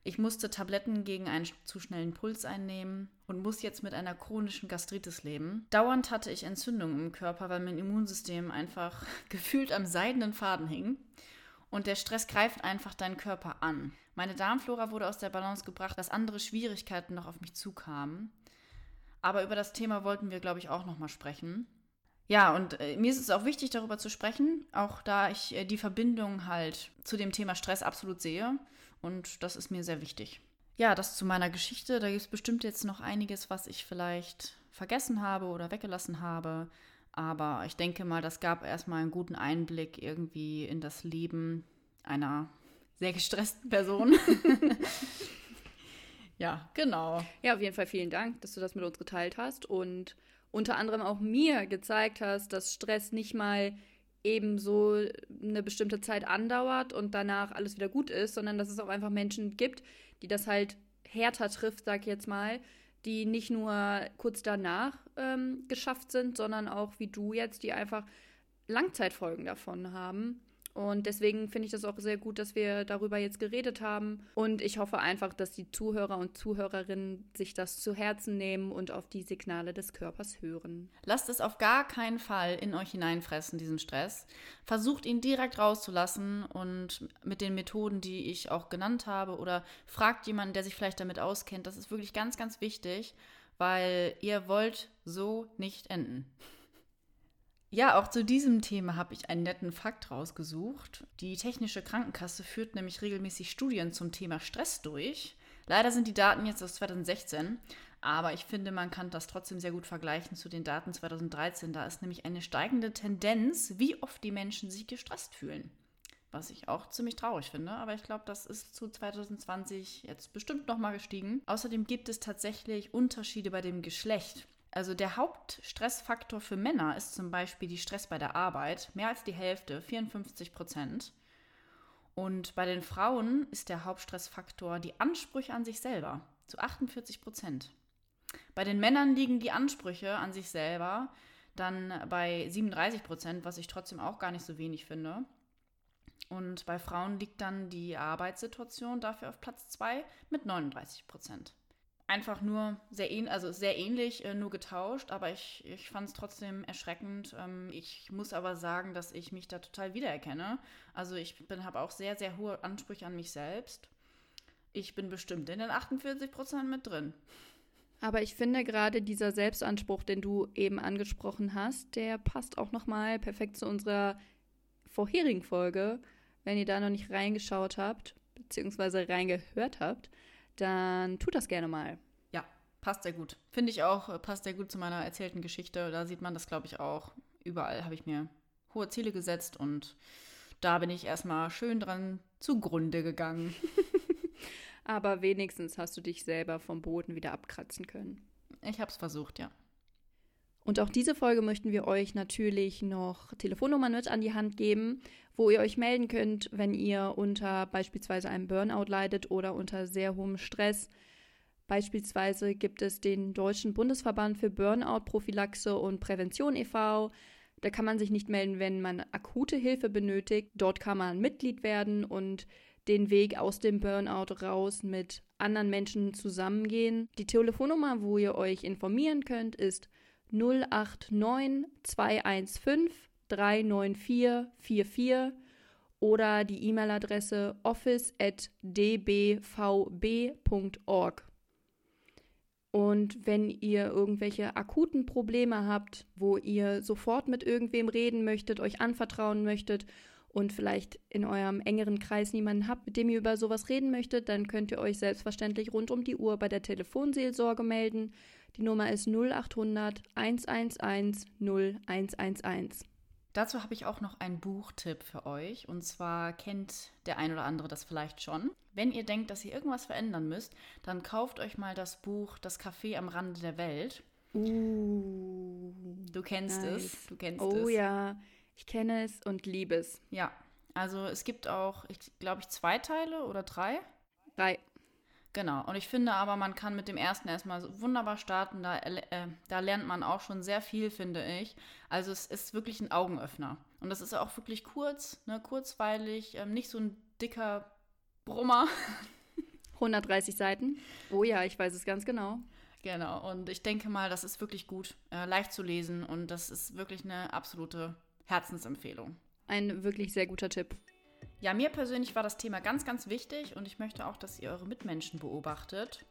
Ich musste Tabletten gegen einen zu schnellen Puls einnehmen und muss jetzt mit einer chronischen Gastritis leben. Dauernd hatte ich Entzündungen im Körper, weil mein Immunsystem einfach gefühlt am seidenen Faden hing. Und der Stress greift einfach deinen Körper an. Meine Darmflora wurde aus der Balance gebracht, dass andere Schwierigkeiten noch auf mich zukamen. Aber über das Thema wollten wir, glaube ich, auch nochmal sprechen. Ja, und äh, mir ist es auch wichtig, darüber zu sprechen, auch da ich äh, die Verbindung halt zu dem Thema Stress absolut sehe. Und das ist mir sehr wichtig. Ja, das zu meiner Geschichte. Da gibt es bestimmt jetzt noch einiges, was ich vielleicht vergessen habe oder weggelassen habe. Aber ich denke mal, das gab erstmal einen guten Einblick irgendwie in das Leben einer sehr gestressten Person. Ja, genau. Ja, auf jeden Fall vielen Dank, dass du das mit uns geteilt hast und unter anderem auch mir gezeigt hast, dass Stress nicht mal eben so eine bestimmte Zeit andauert und danach alles wieder gut ist, sondern dass es auch einfach Menschen gibt, die das halt härter trifft, sag ich jetzt mal, die nicht nur kurz danach ähm, geschafft sind, sondern auch wie du jetzt, die einfach Langzeitfolgen davon haben. Und deswegen finde ich das auch sehr gut, dass wir darüber jetzt geredet haben. Und ich hoffe einfach, dass die Zuhörer und Zuhörerinnen sich das zu Herzen nehmen und auf die Signale des Körpers hören. Lasst es auf gar keinen Fall in euch hineinfressen, diesen Stress. Versucht ihn direkt rauszulassen und mit den Methoden, die ich auch genannt habe, oder fragt jemanden, der sich vielleicht damit auskennt. Das ist wirklich ganz, ganz wichtig, weil ihr wollt so nicht enden. Ja, auch zu diesem Thema habe ich einen netten Fakt rausgesucht. Die Technische Krankenkasse führt nämlich regelmäßig Studien zum Thema Stress durch. Leider sind die Daten jetzt aus 2016, aber ich finde, man kann das trotzdem sehr gut vergleichen zu den Daten 2013. Da ist nämlich eine steigende Tendenz, wie oft die Menschen sich gestresst fühlen. Was ich auch ziemlich traurig finde, aber ich glaube, das ist zu 2020 jetzt bestimmt nochmal gestiegen. Außerdem gibt es tatsächlich Unterschiede bei dem Geschlecht. Also der Hauptstressfaktor für Männer ist zum Beispiel die Stress bei der Arbeit, mehr als die Hälfte, 54 Prozent. Und bei den Frauen ist der Hauptstressfaktor die Ansprüche an sich selber, zu 48 Prozent. Bei den Männern liegen die Ansprüche an sich selber dann bei 37 Prozent, was ich trotzdem auch gar nicht so wenig finde. Und bei Frauen liegt dann die Arbeitssituation dafür auf Platz 2 mit 39 Prozent einfach nur sehr, ähn also sehr ähnlich, äh, nur getauscht, aber ich, ich fand es trotzdem erschreckend. Ähm, ich muss aber sagen, dass ich mich da total wiedererkenne. Also ich habe auch sehr, sehr hohe Ansprüche an mich selbst. ich bin bestimmt in den 48 Prozent mit drin. Aber ich finde gerade dieser Selbstanspruch, den du eben angesprochen hast, der passt auch nochmal perfekt zu unserer vorherigen Folge. Wenn ihr da noch nicht reingeschaut habt, beziehungsweise reingehört habt, dann tut das gerne mal. Ja, passt sehr gut. Finde ich auch, äh, passt sehr gut zu meiner erzählten Geschichte. Da sieht man das, glaube ich, auch. Überall habe ich mir hohe Ziele gesetzt und da bin ich erstmal schön dran zugrunde gegangen. aber wenigstens hast du dich selber vom Boden wieder abkratzen können. Ich habe es versucht, ja. Und auch diese Folge möchten wir euch natürlich noch Telefonnummern mit an die Hand geben, wo ihr euch melden könnt, wenn ihr unter beispielsweise einem Burnout leidet oder unter sehr hohem Stress. Beispielsweise gibt es den Deutschen Bundesverband für Burnout-Prophylaxe und Prävention e.V. Da kann man sich nicht melden, wenn man akute Hilfe benötigt. Dort kann man Mitglied werden und den Weg aus dem Burnout raus mit anderen Menschen zusammengehen. Die Telefonnummer, wo ihr euch informieren könnt, ist 089 215 39444 oder die E-Mail-Adresse office.dbvb.org. Und wenn ihr irgendwelche akuten Probleme habt, wo ihr sofort mit irgendwem reden möchtet, euch anvertrauen möchtet und vielleicht in eurem engeren Kreis niemanden habt, mit dem ihr über sowas reden möchtet, dann könnt ihr euch selbstverständlich rund um die Uhr bei der Telefonseelsorge melden. Die Nummer ist 0800 111 0111. Dazu habe ich auch noch einen Buchtipp für euch. Und zwar kennt der ein oder andere das vielleicht schon. Wenn ihr denkt, dass ihr irgendwas verändern müsst, dann kauft euch mal das Buch Das Café am Rande der Welt. Uh, du kennst nice. es. Du kennst oh, es. Oh ja. Ich kenne es und liebe es. Ja, also es gibt auch, ich glaube ich, zwei Teile oder drei. Drei. Genau, und ich finde aber, man kann mit dem ersten erstmal wunderbar starten. Da, äh, da lernt man auch schon sehr viel, finde ich. Also es ist wirklich ein Augenöffner. Und das ist auch wirklich kurz, ne, kurzweilig, ähm, nicht so ein dicker Brummer. 130 Seiten. Oh ja, ich weiß es ganz genau. Genau, und ich denke mal, das ist wirklich gut, äh, leicht zu lesen und das ist wirklich eine absolute Herzensempfehlung. Ein wirklich sehr guter Tipp. Ja, mir persönlich war das Thema ganz, ganz wichtig und ich möchte auch, dass ihr eure Mitmenschen beobachtet.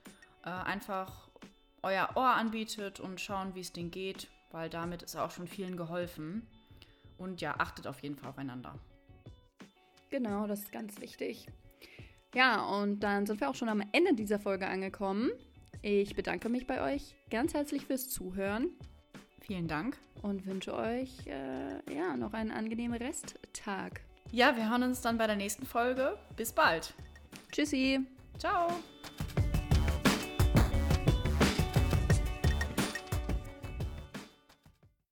Äh, einfach euer Ohr anbietet und schauen, wie es denen geht, weil damit ist auch schon vielen geholfen. Und ja, achtet auf jeden Fall aufeinander. Genau, das ist ganz wichtig. Ja, und dann sind wir auch schon am Ende dieser Folge angekommen. Ich bedanke mich bei euch ganz herzlich fürs Zuhören. Vielen Dank. Und wünsche euch äh, ja, noch einen angenehmen Resttag. Ja, wir hören uns dann bei der nächsten Folge. Bis bald. Tschüssi. Ciao.